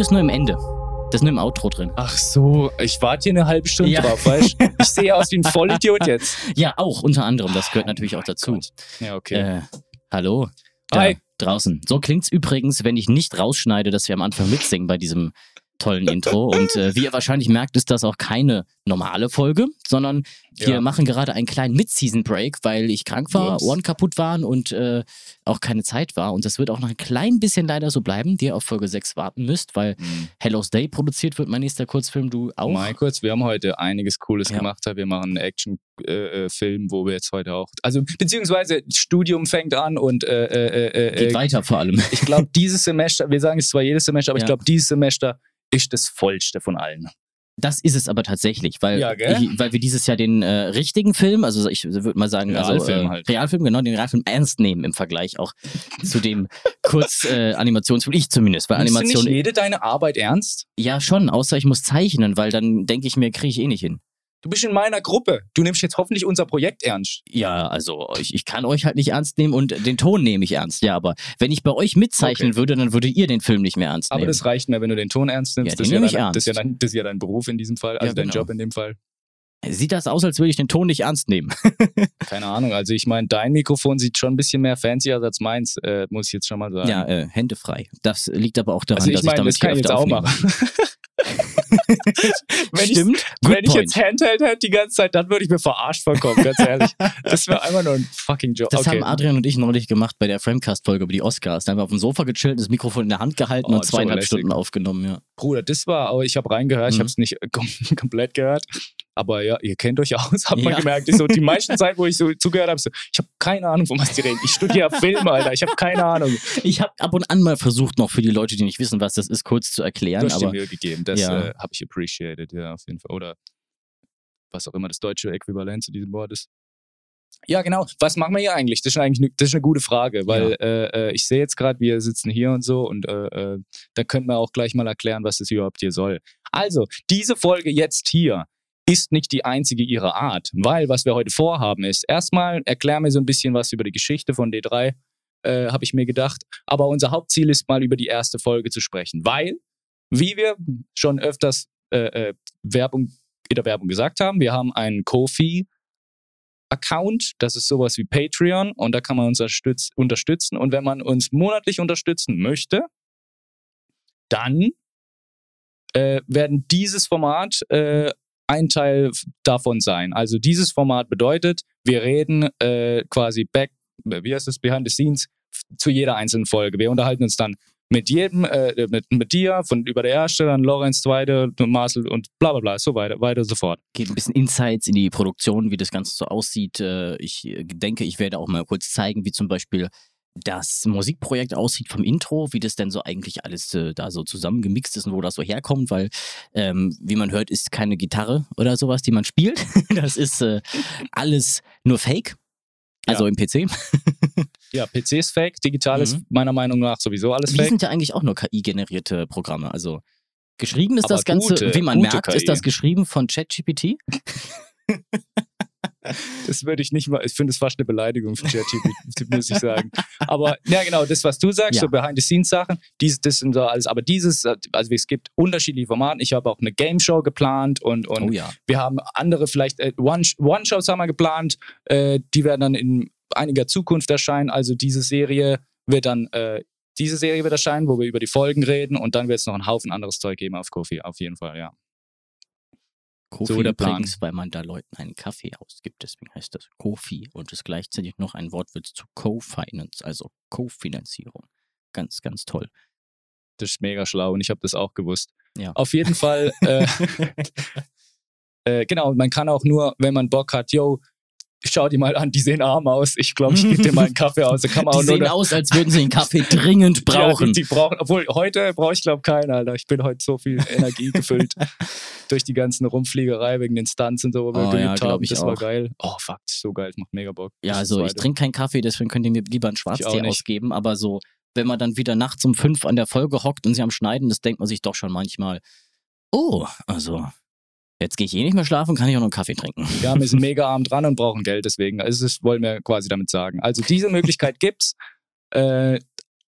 ist nur im Ende. Das ist nur im Outro drin. Ach so, ich warte hier eine halbe Stunde Ja. drauf, weißt du? Ich sehe aus wie ein Vollidiot jetzt. Ja, auch unter anderem. Das gehört natürlich auch dazu. Ja, okay. Äh, hallo. Da, Hi. Draußen. So klingt's übrigens, wenn ich nicht rausschneide, dass wir am Anfang mitsingen bei diesem tollen Intro. Und äh, wie ihr wahrscheinlich merkt, ist das auch keine normale Folge, sondern wir Ja. machen gerade einen kleinen Mid-Season-Break, weil ich krank war, Ups. Ohren kaputt waren und äh, auch keine Zeit war. Und das wird auch noch ein klein bisschen leider so bleiben, die ihr auf Folge 6 warten müsst, weil Mhm. Hello's Day produziert wird, mein nächster Kurzfilm, du auch. Mal kurz, wir haben heute einiges Cooles Ja. gemacht. Wir machen einen Action-Film, wo wir jetzt heute auch. Also, beziehungsweise Studium fängt an und äh, äh, äh, Geht äh, weiter vor allem. ich glaube, dieses Semester, wir sagen es zwar jedes Semester, aber ich Ja. glaube, dieses Semester ist das vollste von allen. Das ist es aber tatsächlich, weil, Ja, ich, weil wir dieses Jahr den äh, richtigen Film, also ich würde mal sagen, Realfilm also, äh, halt. Realfilm, genau, den Realfilm ernst nehmen im Vergleich auch zu dem Kurz-Animationsfilm, äh, ich zumindest, weil Nimmst du Animation, nicht jede deine Arbeit ernst? ja schon, außer ich muss zeichnen, weil dann denke ich mir, kriege ich eh nicht hin. Du bist in meiner Gruppe. Du nimmst jetzt hoffentlich unser Projekt ernst. Ja, also ich, ich kann euch halt nicht ernst nehmen und den Ton nehme ich ernst, ja, aber wenn ich bei euch mitzeichnen Okay. würde, dann würdet ihr den Film nicht mehr ernst Aber nehmen. das reicht mir, wenn du den Ton ernst nimmst. Ja, das, den ist ja nehm ich dein, ernst. das, ist ja dein, das ist ja dein Beruf in diesem Fall, also Ja, dein genau. Job in dem Fall. Sieht das aus, als würde ich den Ton nicht ernst nehmen? Keine Ahnung. Also ich meine, dein Mikrofon sieht schon ein bisschen mehr fancy aus als meins, äh, muss ich jetzt schon mal sagen. ja, äh, Hände frei. Das liegt aber auch daran, also ich dass meine, ich damit das kann ich jetzt auch machen. wenn ich, Stimmt. Good wenn ich point. jetzt Handheld hätte die ganze Zeit, dann würde ich mir verarscht vorkommen, ganz ehrlich. Das wäre einfach nur ein fucking Joke. Das okay. haben Adrian und ich neulich gemacht bei der Framecast-Folge über die Oscars. Da haben wir auf dem Sofa gechillt, das Mikrofon in der Hand gehalten Oh, und zweieinhalb. Stunden aufgenommen, ja. Bruder, das war, aber ich habe reingehört, ich Mhm. habe es nicht kom komplett gehört. Aber ja, ihr kennt euch aus, hat man Ja. gemerkt. Ich so, die meisten Zeit, wo ich so zugehört habe, so, ich habe keine Ahnung, von was die reden. Ich studiere Film, Alter. Ich habe keine Ahnung. Ich habe ab und an mal versucht, noch für die Leute, die nicht wissen, was das ist, kurz zu Du erklären. hast dir Aber Mühe gegeben. Das Ja. äh, habe ich appreciated, ja, auf jeden Fall. Oder was auch immer das deutsche Äquivalent zu diesem Wort ist. Ja, genau. Was machen wir hier eigentlich? Das ist eigentlich das ist eine gute Frage, weil äh, äh, ich sehe jetzt gerade, wir sitzen hier und so und äh, äh, da können wir auch gleich mal erklären, was das überhaupt hier soll. Also, diese Folge jetzt hier ist nicht die einzige ihrer Art, weil was wir heute vorhaben ist, erstmal erklären wir so ein bisschen was über die Geschichte von D3, äh, habe ich mir gedacht. Aber unser Hauptziel ist mal über die erste Folge zu sprechen, weil, wie wir schon öfters äh, äh, Werbung, in der Werbung gesagt haben, wir haben einen Kofi Account, das ist sowas wie Patreon und da kann man uns unterstütz unterstützen und wenn man uns monatlich unterstützen möchte, dann äh, werden dieses Format äh, ein Teil davon sein. Also dieses Format bedeutet, wir reden äh, quasi back, wie heißt das, behind the scenes zu jeder einzelnen Folge. Wir unterhalten uns dann mit jedem, äh, mit, mit dir, von über der erste, dann Lorenz zweite, Marcel und bla bla bla, so weiter, weiter so fort. geht ein bisschen Insights in die Produktion, wie das Ganze so aussieht. Äh, Ich äh, denke, ich werde auch mal kurz zeigen, wie zum Beispiel das Musikprojekt aussieht vom Intro, wie das denn so eigentlich alles äh, da so zusammengemixt ist und wo das so herkommt, weil, ähm, wie man hört, ist keine Gitarre oder sowas, die man spielt. das ist äh, alles nur Fake. Also Ja. im PC. Ja, PC ist fake, digital ist Mhm. meiner Meinung nach sowieso alles Die fake. sind ja eigentlich auch nur KI-generierte Programme. Also geschrieben ist Aber das Ganze, gute- wie man merkt, KI. ist das geschrieben von ChatGPT. Das würde ich nicht mal, ich finde es fast eine Beleidigung für ChatGPT, muss ich sagen. Aber ja, genau, das, was du sagst, Ja. so Behind-the-Scenes-Sachen, dies, das sind so alles, aber dieses, also es gibt unterschiedliche Formate. Ich habe auch eine Game-Show geplant und, und Oh ja. wir haben andere, vielleicht äh, One- One-Shows haben wir geplant, äh, die werden dann in einiger Zukunft erscheinen. Also diese Serie wird dann, äh, diese Serie wird erscheinen, wo wir über die Folgen reden und dann wird es noch einen Haufen anderes Zeug geben auf Kofi, auf jeden Fall, ja. Kofi So übrigens, weil man da Leuten einen Kaffee ausgibt, deswegen heißt das Kofi und ist gleichzeitig noch ein Wortwitz zu Co-Finance, also Kofinanzierung. Ganz, ganz toll. Das ist mega schlau und ich habe das auch gewusst. Ja. Auf jeden Fall, äh, Äh, genau, man kann auch nur, wenn man Bock hat, yo, schau die mal an, die sehen arm aus. Ich glaube, ich gebe dir mal einen Kaffee aus. Kann man Die auch nur sehen aus, als würden sie einen Kaffee dringend brauchen. Ja, die, die brauchen, obwohl heute brauche ich glaube keinen, Alter. Ich bin heute so viel Energie gefüllt durch die ganzen Rumfliegerei wegen den Stunts und so, wo wir Oh ja, geübt glaub haben. Das war auch. geil. Oh fuck, so geil, das macht mega Bock. Ja, also ich trinke keinen Kaffee, deswegen könnt ihr mir lieber einen Schwarztee ausgeben. Aber so, wenn man dann wieder nachts um fünf an der Folge hockt und sie am Schneiden, das denkt man sich doch schon manchmal, oh, also jetzt gehe ich eh nicht mehr schlafen, kann ich auch noch einen Kaffee trinken. Ja, wir sind mega arm dran und brauchen Geld, deswegen. Also das wollen wir quasi damit sagen. Also diese Möglichkeit gibt's. Äh,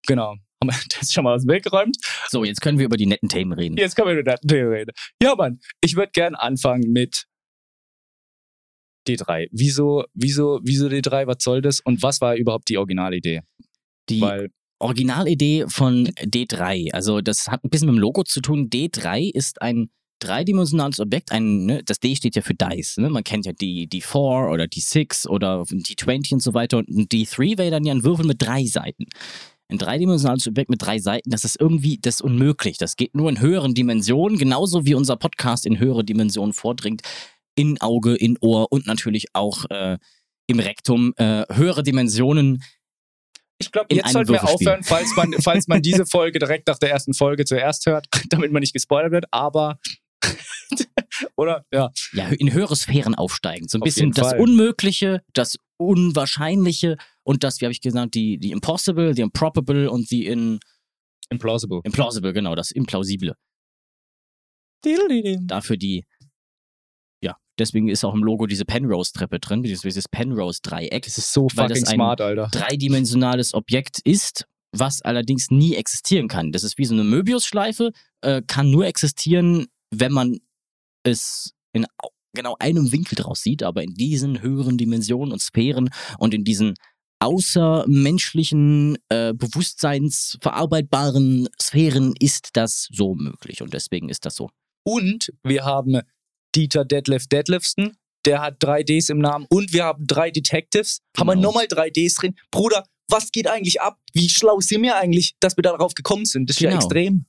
genau. Haben wir das schon mal aus dem Weg geräumt? So, jetzt können wir über die netten Themen reden. Jetzt können wir über das Thema reden. Ja, Mann, ich würde gern anfangen mit D3. Wieso, wieso, wieso D3? Was soll das? Und was war überhaupt die Originalidee? Die Weil, Originalidee von D3, also das hat ein bisschen mit dem Logo zu tun. D3 ist ein dreidimensionales Objekt, ein, ne, das D steht ja für Dice. Ne? Man kennt ja die, die 4 oder die 6 oder die 20 und so weiter. Und ein D3 wäre dann ja ein Würfel mit drei Seiten. Ein dreidimensionales Objekt mit drei Seiten, das ist irgendwie das ist unmöglich. Das geht nur in höheren Dimensionen, genauso wie unser Podcast in höhere Dimensionen vordringt. In Auge, in Ohr und natürlich auch äh, im Rektum. Äh, höhere Dimensionen ich glaube, jetzt sollten wir aufhören, falls man, falls man diese Folge direkt nach der ersten Folge zuerst hört, damit man nicht gespoilert wird. Aber, oder? Ja. ja, in höhere Sphären aufsteigen. So ein Auf bisschen das Fall. Unmögliche, das Unwahrscheinliche und das, wie habe ich gesagt, die, die Impossible, die Improbable und die in, Implausible. Implausible, genau, das Implausible. Dafür die, ja, deswegen ist auch im Logo diese Penrose-Treppe drin, dieses, dieses Penrose-Dreieck. Das ist so Weil das fucking ein- smart, Alter. dreidimensionales Objekt ist, was allerdings nie existieren kann. Das ist wie so eine Möbiusschleife, äh, kann nur existieren, wenn man es in au- genau einem Winkel draus sieht, aber in diesen höheren Dimensionen und Sphären und in diesen außermenschlichen, äh, bewusstseinsverarbeitbaren Sphären ist das so möglich und deswegen ist das so. Und wir haben Dieter Detlef Detlefsten, der hat drei Ds im Namen. Und wir haben drei Detectives. Haben wir Genau. nochmal drei Ds drin. Bruder, was geht eigentlich ab? Wie schlau sind wir eigentlich, dass wir darauf gekommen sind? Das ist ja Genau. extrem.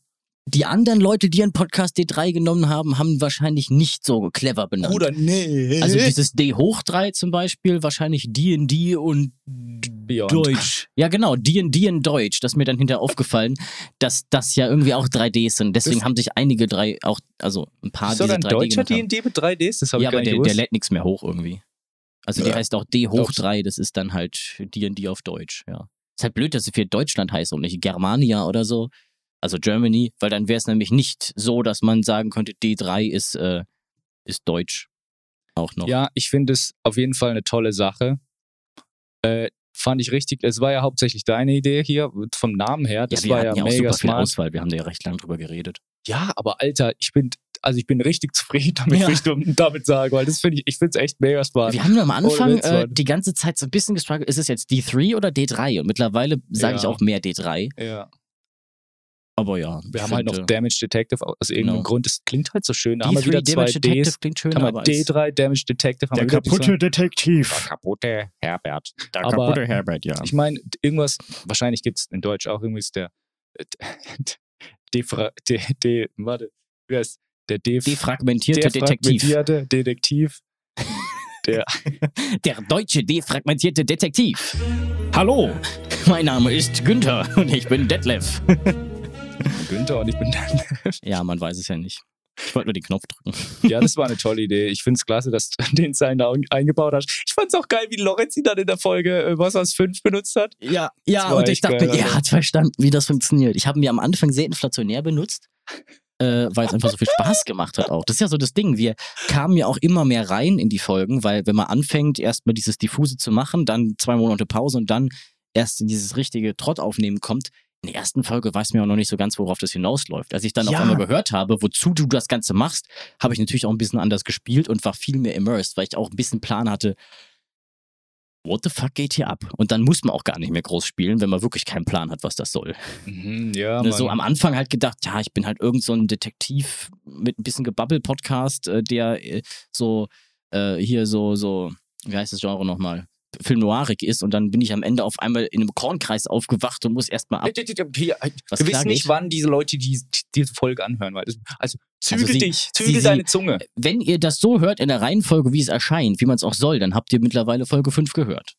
Die anderen Leute, die einen Podcast D3 genommen haben, haben wahrscheinlich nicht so clever benannt. Bruder, nee. Also dieses D hoch 3 zum Beispiel, wahrscheinlich D&D und Beyond. Deutsch. Ja genau, D&D in Deutsch. Das ist mir dann hinterher aufgefallen, dass das ja irgendwie auch 3Ds sind. Deswegen Das- haben sich einige drei, auch, also ein paar ist sogar diese ein 3D deutscher. D&D mit drei Ds? Das habe Ja, ich gar aber nicht der, der gewusst. lädt nichts mehr hoch irgendwie. Also die Ja. heißt auch D hoch Doch. 3, das ist dann halt D&D auf Deutsch, ja. Ist halt blöd, dass es für Deutschland heißt und nicht Germania oder so. Also Germany, weil dann wäre es nämlich nicht so, dass man sagen könnte, D3 ist, äh, ist Deutsch. Auch noch. Ja, ich finde es auf jeden Fall eine tolle Sache. Äh, fand ich richtig. Es war ja hauptsächlich deine Idee hier, vom Namen her. Das ja, wir war ja ja mega smart. Auswahl. Wir haben da ja recht lang drüber geredet. Ja, aber Alter, ich bin, also ich bin richtig zufrieden damit, Ja. ich damit- sagen, weil das finde ich, ich finde es echt mega smart. Wir haben am Anfang äh, die ganze Zeit so ein bisschen gestruggelt, ist es jetzt D3 oder D3? Und mittlerweile sage ich Ja. auch mehr D3. Ja. Aber ja. Wir haben halt noch Damage Detective, aus irgendeinem Genau. Grund, das klingt halt so schön. Da haben wir D3 wieder zwei Damage Detective Ds. klingt schön, Haben wir aber als- D3 Damage Detective, haben wir wieder diese- Detektiv. Der kaputte Herbert. Der Aber- kaputte Herbert, ja. Ich meine, irgendwas, wahrscheinlich gibt es in Deutsch auch irgendwie ist der Defra, de, de, warte, wie heißt der Def, Defragmentierte Detektiv. defragmentierte Detektiv. Der, Der deutsche defragmentierte Detektiv. Hallo, mein Name ist Günther und ich bin Detlef. Günther und ich bin Ja, man weiß es ja nicht. Ich wollte nur den Knopf drücken. Ja, das war eine tolle Idee. Ich finde es klasse, dass du den Sign da eingebaut hast. Ich fand es auch geil, wie Lorenz ihn dann in der Folge äh, was aus 5 benutzt hat. Ja, ja, und ich dachte, geil, er hat verstanden, wie das funktioniert. Ich habe ihn mir am Anfang sehr inflationär benutzt, äh, weil es einfach so viel Spaß gemacht hat auch. Das ist ja so das Ding. Wir kamen ja auch immer mehr rein in die Folgen, weil wenn man anfängt, erstmal dieses Diffuse zu machen, dann zwei Monate Pause und dann erst in dieses richtige Trott aufnehmen kommt. In der ersten Folge weiß man ja auch noch nicht so ganz, worauf das hinausläuft. Als ich dann auf Ja. einmal gehört habe, wozu du das Ganze machst, habe ich natürlich auch ein bisschen anders gespielt und war viel mehr immersed, weil ich auch ein bisschen Plan hatte, what the fuck geht hier ab? Und dann muss man auch gar nicht mehr groß spielen, wenn man wirklich keinen Plan hat, was das soll. Mhm, ja, Ne, so am Anfang halt gedacht, ja, ich bin halt irgend so ein Detektiv mit ein bisschen Gebabbel-Podcast, äh, der äh, so äh, hier so, so, wie heißt das Genre nochmal? Film noirig ist und dann bin ich am Ende auf einmal in einem Kornkreis aufgewacht und muss erstmal ab. Hier, Was du klar weißt nicht, wann diese Leute die, die, diese Folge anhören. Weil also zügel Also dich, zügel deine Zunge. Wenn ihr das so hört in der Reihenfolge, wie es erscheint, wie man es auch soll, dann habt ihr mittlerweile Folge 5 gehört.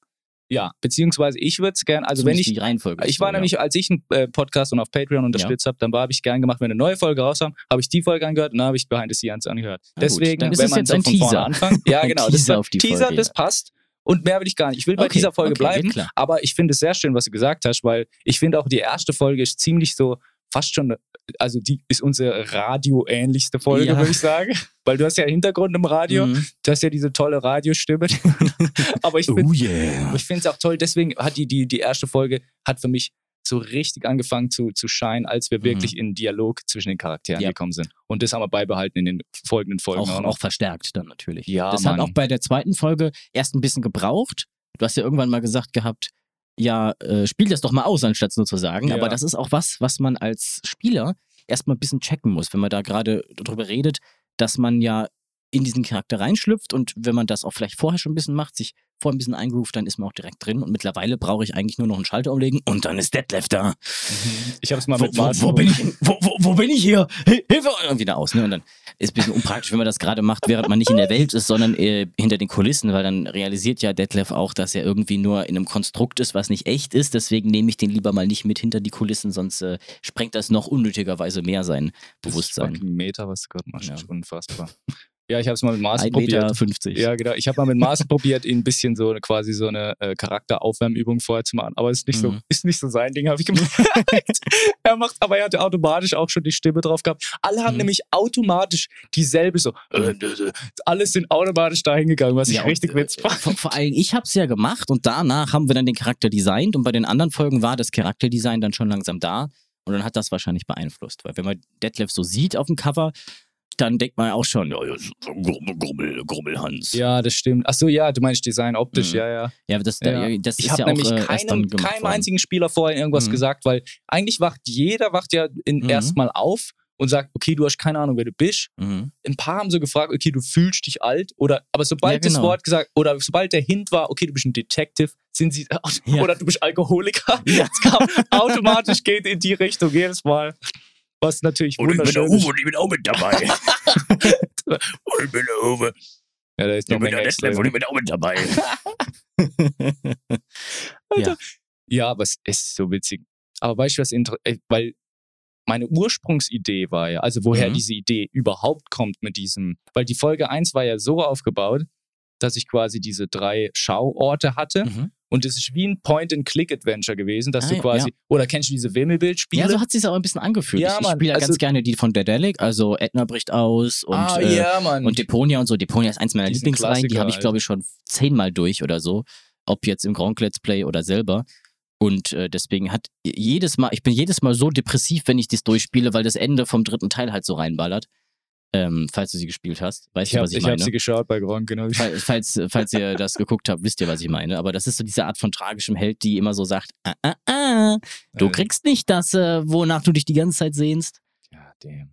Ja, beziehungsweise ich würde es gerne, also wenn Zumindest ich, die Reihenfolge. ich war so, nämlich, als ich einen äh, Podcast und auf Patreon unterstützt habe, dann habe ich gern gemacht, wenn eine neue Folge rauskam, habe ich die Folge angehört und dann habe ich Behind the Scenes angehört. Na gut, Deswegen, dann ist wenn es man jetzt so ein Teaser. anfängt, ja genau, Teaser das auf die Teaser, Folge, das ja. passt. Und mehr will ich gar nicht. Ich will bei Okay, dieser Folge okay, bleiben, klar. aber ich finde es sehr schön, was du gesagt hast, weil ich finde auch die erste Folge ist ziemlich so, fast schon, also die ist unsere radio-ähnlichste Folge, Ja. würde ich sagen. Weil du hast ja Hintergrund im Radio, Mhm. du hast ja diese tolle Radiostimme. aber ich finde Oh yeah. aber ich finde es auch toll, deswegen hat die, die, die erste Folge hat für mich so richtig angefangen zu, zu scheinen, als wir Mhm. wirklich in Dialog zwischen den Charakteren Ja. gekommen sind. Und das haben wir beibehalten in den folgenden Folgen Auch, auch, verstärkt dann natürlich. Ja, das hat Mann. auch bei der zweiten Folge erst ein bisschen gebraucht. Du hast ja irgendwann mal gesagt gehabt, ja, äh, spiel das doch mal aus, anstatt es nur zu sagen. Ja. Aber das ist auch was, was man als Spieler erstmal ein bisschen checken muss, wenn man da gerade drüber redet, dass man ja in diesen Charakter reinschlüpft und wenn man das auch vielleicht vorher schon ein bisschen macht, sich vorher ein bisschen eingroovt, dann ist man auch direkt drin. Und mittlerweile brauche ich eigentlich nur noch einen Schalter umlegen und dann ist Detlef da. Ich habe es mal Wo, mit wo, wo, bin ich, wo, wo, wo bin ich hier? Hi- Hilfe! Und wieder aus. Ne? Und dann ist ein bisschen unpraktisch, wenn man das gerade macht, während man nicht in der Welt ist, sondern äh, hinter den Kulissen, weil dann realisiert ja Detlef auch, dass er irgendwie nur in einem Konstrukt ist, was nicht echt ist. Deswegen nehme ich den lieber mal nicht mit hinter die Kulissen, sonst äh, sprengt das noch unnötigerweise mehr sein Bewusstsein. Das ist Meter, was du gerade machst. Ja. Unfassbar. Ja, ich habe es mal mit Marcel 1,50 Meter. probiert. 50. Ja, genau. Ich habe mal mit Marcel probiert, ihn ein bisschen so eine, quasi so eine äh, Charakteraufwärmübung vorher zu machen. Aber ist nicht so, Mhm. ist nicht so sein Ding, habe ich gemacht. er macht, aber er hatte automatisch auch schon die Stimme drauf gehabt. Alle haben Mhm. nämlich automatisch dieselbe so. Äh, alles sind automatisch dahin gegangen, was ich Ja, und, richtig äh, witzig fand. Vor, vor allem, ich habe es ja gemacht und danach haben wir dann den Charakter designt und bei den anderen Folgen war das Charakterdesign dann schon langsam da und dann hat das wahrscheinlich beeinflusst. Weil wenn man Detlef so sieht auf dem Cover, dann denkt man auch schon, ja, ja, so Grummel, Grummel, Grummelhans. Ja, das stimmt. Ach so, ja, du meinst Design optisch, Mhm. ja, ja. Ja, das, Ja. das Ich ist habe ja nämlich auch äh, erst dann keinem, keinem einzigen Spieler vorher irgendwas Mhm. gesagt, weil eigentlich wacht jeder wacht ja Mhm. erstmal auf und sagt, okay, du hast keine Ahnung, wer du bist. Mhm. Ein paar haben so gefragt, okay, du fühlst dich alt oder aber sobald Ja, das genau. Wort gesagt oder sobald der Hint war, okay, du bist ein Detective, sind sie Ja. oder du bist Alkoholiker. Ja. Es kam automatisch geht in die Richtung jedes Mal. Was natürlich wunderschön ist. und ich bin auch mit dabei. und ich bin der Uwe. Ja, da ist noch Menge extra. und ich bin auch mit dabei. Alter. Ja, aber es ist so witzig. Aber weißt du, was inter äh, weil meine Ursprungsidee war ja, also woher Mhm. diese Idee überhaupt kommt mit diesem, weil die Folge 1 war ja so aufgebaut, dass ich quasi diese drei Schauorte hatte Mhm. Und es ist wie ein Point-and-Click-Adventure gewesen, dass Ah, du quasi, ja. oder kennst du diese Wimmelbildspiele? Ja, so hat sich auch ein bisschen angefühlt. Ja, ich spiele ja also- ganz gerne die von Daedalic, also Edna bricht aus und, ah, äh, ja, und Deponia und so. Deponia ist eins meiner Lieblingsreihen, die habe ich, glaube ich, schon zehnmal durch oder so. Ob jetzt im Gronk Let's Play oder selber. Und äh, deswegen hat jedes Mal, ich bin jedes Mal so depressiv, wenn ich das durchspiele, weil das Ende vom dritten Teil halt so reinballert. Ähm, falls du sie gespielt hast. Weißt ich du, habe was ich ich hab meine? sie geschaut bei Gronk, genau. Fall- falls, falls ihr das geguckt habt, wisst ihr, was ich meine. Aber das ist so diese Art von tragischem Held, die immer so sagt, ah, ah, ah, du Äh, kriegst nicht das, äh, wonach du dich die ganze Zeit sehnst. Ja, damn.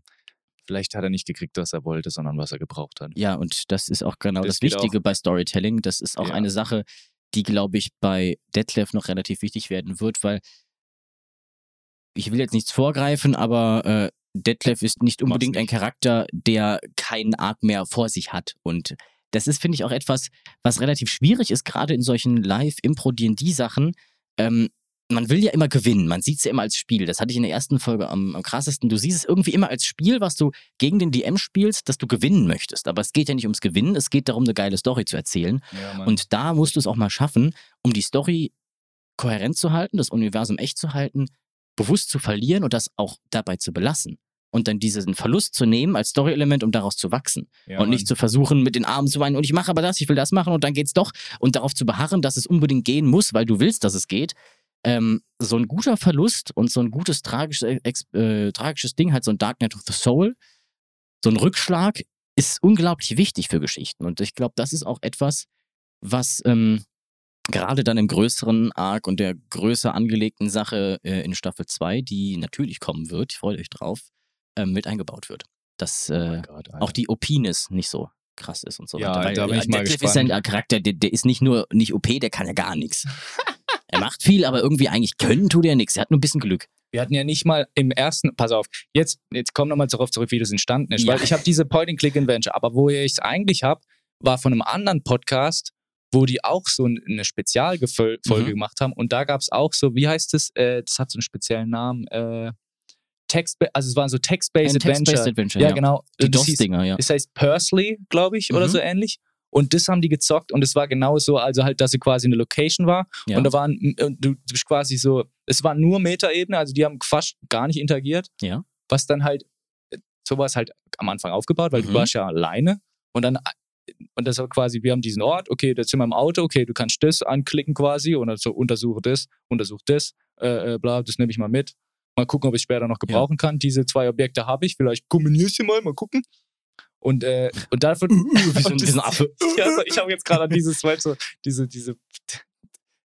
Vielleicht hat er nicht gekriegt, was er wollte, sondern was er gebraucht hat. Ja, und das ist auch genau Das das, Wichtige bei Storytelling. Das ist auch Ja. eine Sache, die, glaube ich, bei Detlef noch relativ wichtig werden wird, weil ich will jetzt nichts vorgreifen, aber äh, Detlef ist nicht unbedingt ein. Charakter, der keinen Arc mehr vor sich hat. Und das ist, finde ich, auch etwas, was relativ schwierig ist, gerade in solchen Live-Impro-D&D-Sachen. Ähm, man will ja immer gewinnen. Man sieht es ja immer als Spiel. Das hatte ich in der ersten Folge am, am krassesten. Du siehst es irgendwie immer als Spiel, was du gegen den DM spielst, dass du gewinnen möchtest. Aber es geht ja nicht ums Gewinnen, es geht darum, eine geile Story zu erzählen. Ja. Und da musst du es auch mal schaffen, um die Story kohärent zu halten, das Universum echt zu halten, bewusst zu verlieren und das auch dabei zu belassen. Und dann diesen Verlust zu nehmen als Story-Element, um daraus zu wachsen. ja, und Mann. nicht zu versuchen, mit den Armen zu weinen und ich mache aber das, ich will das machen und dann geht's doch. Und darauf zu beharren, dass es unbedingt gehen muss, weil du willst, dass es geht. Ähm, so ein guter Verlust und so ein gutes tragisches, Ex äh, tragisches Ding, halt so ein Dark Night of the Soul, so ein Rückschlag, ist unglaublich wichtig für Geschichten. Und ich glaube, das ist auch etwas, was ähm, gerade dann im größeren Arc und der größer angelegten Sache äh, in Staffel 2, die natürlich kommen wird, freut euch drauf, ähm, mit eingebaut wird. Dass Oh äh, Gott, Alter. auch die Opines nicht so krass ist und so Ja, weiter. Weil, da bin ich äh, mal Detlef gespannt. ist ein Charakter, der, der ist nicht nur nicht OP, der kann ja gar nichts. er macht viel, aber irgendwie eigentlich können tut er nichts. Er hat nur ein bisschen Glück. Wir hatten ja nicht mal im ersten, pass auf, jetzt, jetzt komm nochmal darauf zurück, wie das entstanden ist. Ja. Weil ich habe diese Point-and-Click-Adventure, aber wo ich es eigentlich habe, war von einem anderen Podcast, wo die auch so ein- eine Spezialfolge Mhm. gemacht haben. Und da gab es auch so, wie heißt das? Äh, das hat so einen speziellen Namen. Äh, Text, also es waren so Text-Based Adventure. Text-Based Adventure, ja, ja. genau. Die DOS-Dinger, ja. Das heißt Pursley, glaube ich, oder Mhm. so ähnlich. Und das haben die gezockt und es war genau so, also halt, dass sie quasi eine Location war. ja. Und da waren, und du du bist quasi so, es war nur Metaebene, also die haben fast gar nicht interagiert. Ja. Was dann halt, äh, sowas halt am Anfang aufgebaut, weil du Mhm. warst ja alleine. Und dann, äh, und das war quasi, wir haben diesen Ort, okay, jetzt sind wir im Auto, okay, du kannst das anklicken quasi und dann so untersuche das, untersuche das, äh, äh, bla, das nehme ich mal mit. Mal gucken, ob ich später noch gebrauchen kann. Diese zwei Objekte habe ich, vielleicht kombiniere ich sie mal, mal gucken. Und, äh, und davon. wie so ein- und wie so ein Affe. Ja, also ich habe jetzt gerade an dieses, weißt du, diese, diese,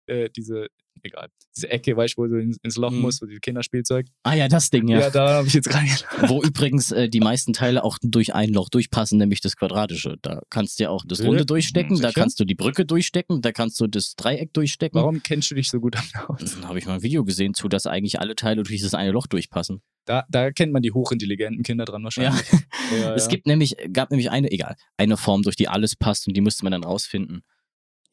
äh, diese, egal, diese Ecke, weißt du, wo du ins, Loch Mhm. musst, wo dieses Kinderspielzeug. Ah ja, das Ding, Ja, ja. da habe ich jetzt gerade. Wo übrigens äh, die meisten Teile auch durch ein Loch durchpassen, nämlich das Quadratische. Da kannst du ja auch das? Runde durchstecken, da Sicher? kannst du die Brücke durchstecken, da kannst du das Dreieck durchstecken. Warum kennst du dich so gut damit aus? Dann habe ich mal ein Video gesehen zu, dass eigentlich alle Teile durch das eine Loch durchpassen. Da, da kennt man die hochintelligenten Kinder dran wahrscheinlich. Ja, Es ja. gibt nämlich, gab nämlich eine, egal, eine Form, durch die alles passt und die müsste man dann rausfinden.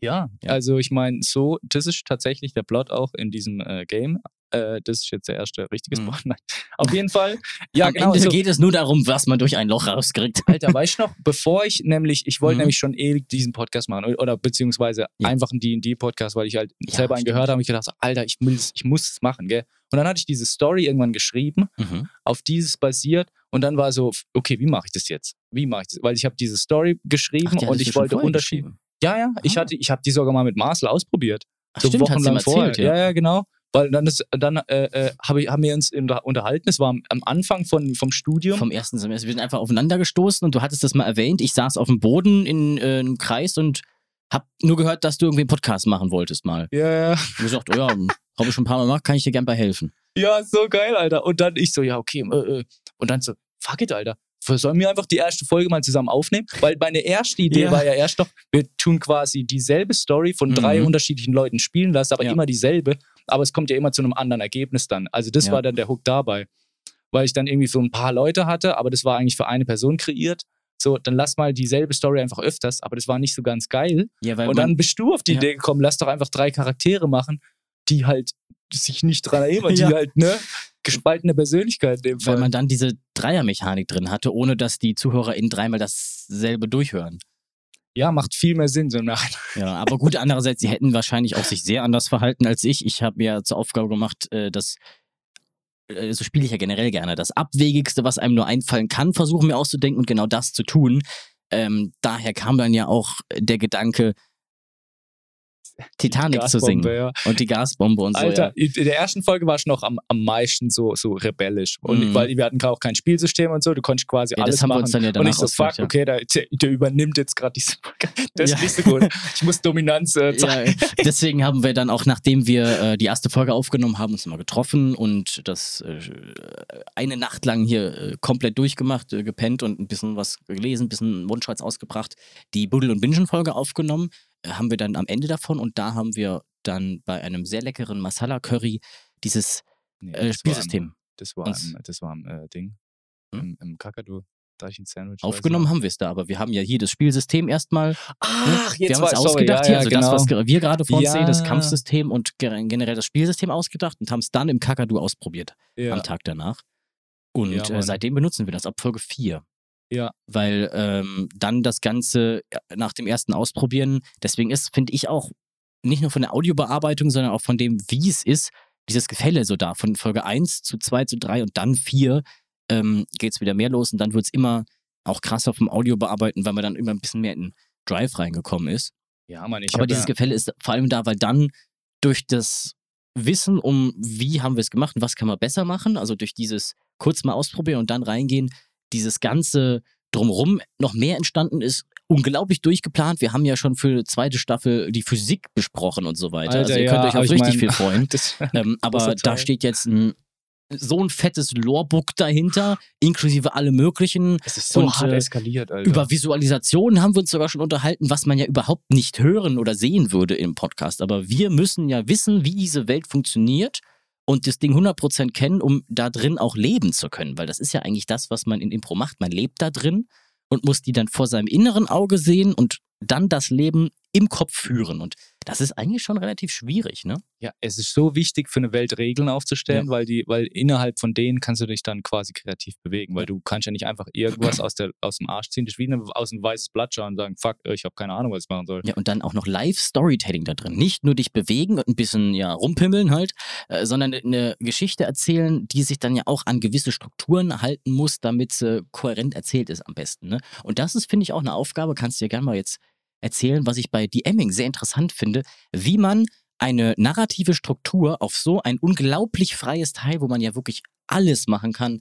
Ja, Ja. also ich meine, so, das ist tatsächlich der Plot auch in diesem äh, Game. Äh, das ist jetzt der erste richtige Mhm. Spoiler. Nein. Auf jeden Fall. Ja, Am genau. Ende so. geht es nur darum, was man durch ein Loch rauskriegt. Alter, weißt du noch, bevor ich nämlich, ich wollte Mhm. nämlich schon ewig diesen Podcast machen oder, oder beziehungsweise Ja. einfach einen D&D-Podcast, weil ich halt Ja, selber einen gehört habe und ich gedacht, Alter, ich, muss, ich muss es machen, gell? Und dann hatte ich diese Story irgendwann geschrieben, Mhm. auf dieses basiert und dann war so, okay, wie mache ich das jetzt? Wie mache ich das? Weil ich habe diese Story geschrieben Ach, und ich wollte Unterschiede. Ja, ja, ich Ah. hatte, ich habe die sogar mal mit Marcel ausprobiert. Ach, So stimmt, wochenlang vorher. erzählt, ja. ja, genau. Weil dann ist, dann äh, äh, hab ich, haben wir uns unter- unterhalten. Es war am, Anfang von, vom Studium. Vom ersten Semester. Wir sind einfach aufeinander gestoßen und du hattest das mal erwähnt. Ich saß auf dem Boden in äh, einem Kreis und hab nur gehört, dass du irgendwie einen Podcast machen wolltest mal. ja, ja. Und gesagt, oh ja, habe ich schon ein paar Mal gemacht, kann ich dir gern bei helfen. Ja, so geil, Alter. Und dann ich so, ja, okay. Äh, äh. Und dann so, fuck it, Alter. Sollen wir einfach die erste Folge mal zusammen aufnehmen? Weil meine erste Idee Ja. war ja erst doch, wir tun quasi dieselbe Story von drei Mhm. unterschiedlichen Leuten spielen lassen, aber Ja. immer dieselbe. Aber es kommt ja immer zu einem anderen Ergebnis dann. Also das Ja. war dann der Hook dabei. Weil ich dann irgendwie so ein paar Leute hatte, aber das war eigentlich für eine Person kreiert. So, dann lass mal dieselbe Story einfach öfters, aber das war nicht so ganz geil. Und dann bist du auf die. Idee gekommen, lass doch einfach drei Charaktere machen, die halt sich nicht dran erinnern, Ja. die halt, ne, gespaltene Persönlichkeit in dem weil Fall. man dann diese Dreiermechanik drin hatte, ohne dass die ZuhörerInnen dreimal dasselbe durchhören. ja, macht viel mehr Sinn so im Nachhinein. Ja, aber gut, andererseits, sie hätten wahrscheinlich auch sich sehr anders verhalten als ich. Ich habe mir zur Aufgabe gemacht, äh, das, äh, so spiele ich ja generell gerne, das Abwegigste, was einem nur einfallen kann, versuchen mir auszudenken und genau das zu tun. Ähm, daher kam dann ja auch der Gedanke, Titanic zu singen Ja. und die Gasbombe und so. Alter, ja. in der ersten Folge war ich noch am, am meisten so, so rebellisch. Und Mhm. weil wir hatten auch kein Spielsystem und so, du konntest quasi Ja, alles machen. uns dann ja und ich so, fuck, okay, der, der, übernimmt jetzt gerade diese Folge. Das ist nicht so gut. Ich muss Dominanz äh, zeigen. Deswegen haben wir dann auch, nachdem wir äh, die erste Folge aufgenommen haben, uns mal getroffen und das äh, eine Nacht lang hier äh, komplett durchgemacht, äh, gepennt und ein bisschen was gelesen, ein bisschen Mundschatz ausgebracht, die Buddel- und Bingen-Folge aufgenommen, haben wir dann am Ende davon und da haben wir dann bei einem sehr leckeren Masala-Curry dieses Nee, äh, das Spielsystem War am, das war am, das war am äh, Ding. Hm? Im, im Kakadu. Sandwich. aufgenommen haben wir es da, aber wir haben ja hier das Spielsystem erstmal Ach, wir jetzt haben war uns sorry, ausgedacht ja, hier, ja, also genau. das, was ge- wir gerade vor uns sehen, das Ja. Kampfsystem und ge- generell das Spielsystem ausgedacht und haben es dann im Kakadu ausprobiert. ja. am Tag danach. Und Ja, äh, seitdem benutzen wir das ab Folge 4. Ja. Weil ähm, dann das Ganze äh, nach dem ersten Ausprobieren, deswegen ist, finde ich auch, nicht nur von der Audiobearbeitung, sondern auch von dem, wie es ist, dieses Gefälle so da. Von Folge 1 zu 2 zu 3 und dann 4 ähm, geht es wieder mehr los und dann wird es immer auch krasser vom Audio bearbeiten, weil man dann immer ein bisschen mehr in Drive reingekommen ist. ja, Mann, ich Aber dieses ja, Gefälle ist vor allem da, weil dann durch das Wissen um, wie haben wir es gemacht und was kann man besser machen, also durch dieses kurz mal ausprobieren und dann reingehen, dieses ganze drumherum noch mehr entstanden ist, unglaublich durchgeplant. Wir haben ja schon für die zweite Staffel die Physik besprochen und so weiter. Alter, also ihr könnt ja, euch auf ich richtig mein- viel freuen. Ähm, aber da steht jetzt ein, so ein fettes Lorebook dahinter, inklusive alle möglichen. Es ist so Und, hart äh, eskaliert, Alter. Über Visualisationen haben wir uns sogar schon unterhalten, was man ja überhaupt nicht hören oder sehen würde im Podcast. Aber wir müssen ja wissen, wie diese Welt funktioniert und das Ding 100% kennen, um da drin auch leben zu können. Weil das ist ja eigentlich das, was man in Impro macht. Man lebt da drin und muss die dann vor seinem inneren Auge sehen und dann das Leben im Kopf führen. Und das ist eigentlich schon relativ schwierig, ne? Ja, es ist so wichtig für eine Welt Regeln aufzustellen, weil die, weil innerhalb von denen kannst du dich dann quasi kreativ bewegen, weil du kannst ja nicht einfach irgendwas aus, der, aus dem Arsch ziehen. Das ist wie eine, aus einem weißes Blatt schauen und sagen, fuck, ich habe keine Ahnung, was ich machen soll. Ja, und dann auch noch Live-Storytelling da drin. Nicht nur dich bewegen und ein bisschen ja rumpimmeln halt, äh, sondern eine Geschichte erzählen, die sich dann ja auch an gewisse Strukturen halten muss, damit sie kohärent erzählt ist am besten. Ne? Und das ist, finde ich, auch eine Aufgabe, kannst du dir gerne mal jetzt erzählen, was ich bei DMing sehr interessant finde, wie man eine narrative Struktur auf so ein unglaublich freies Teil, wo man ja wirklich alles machen kann,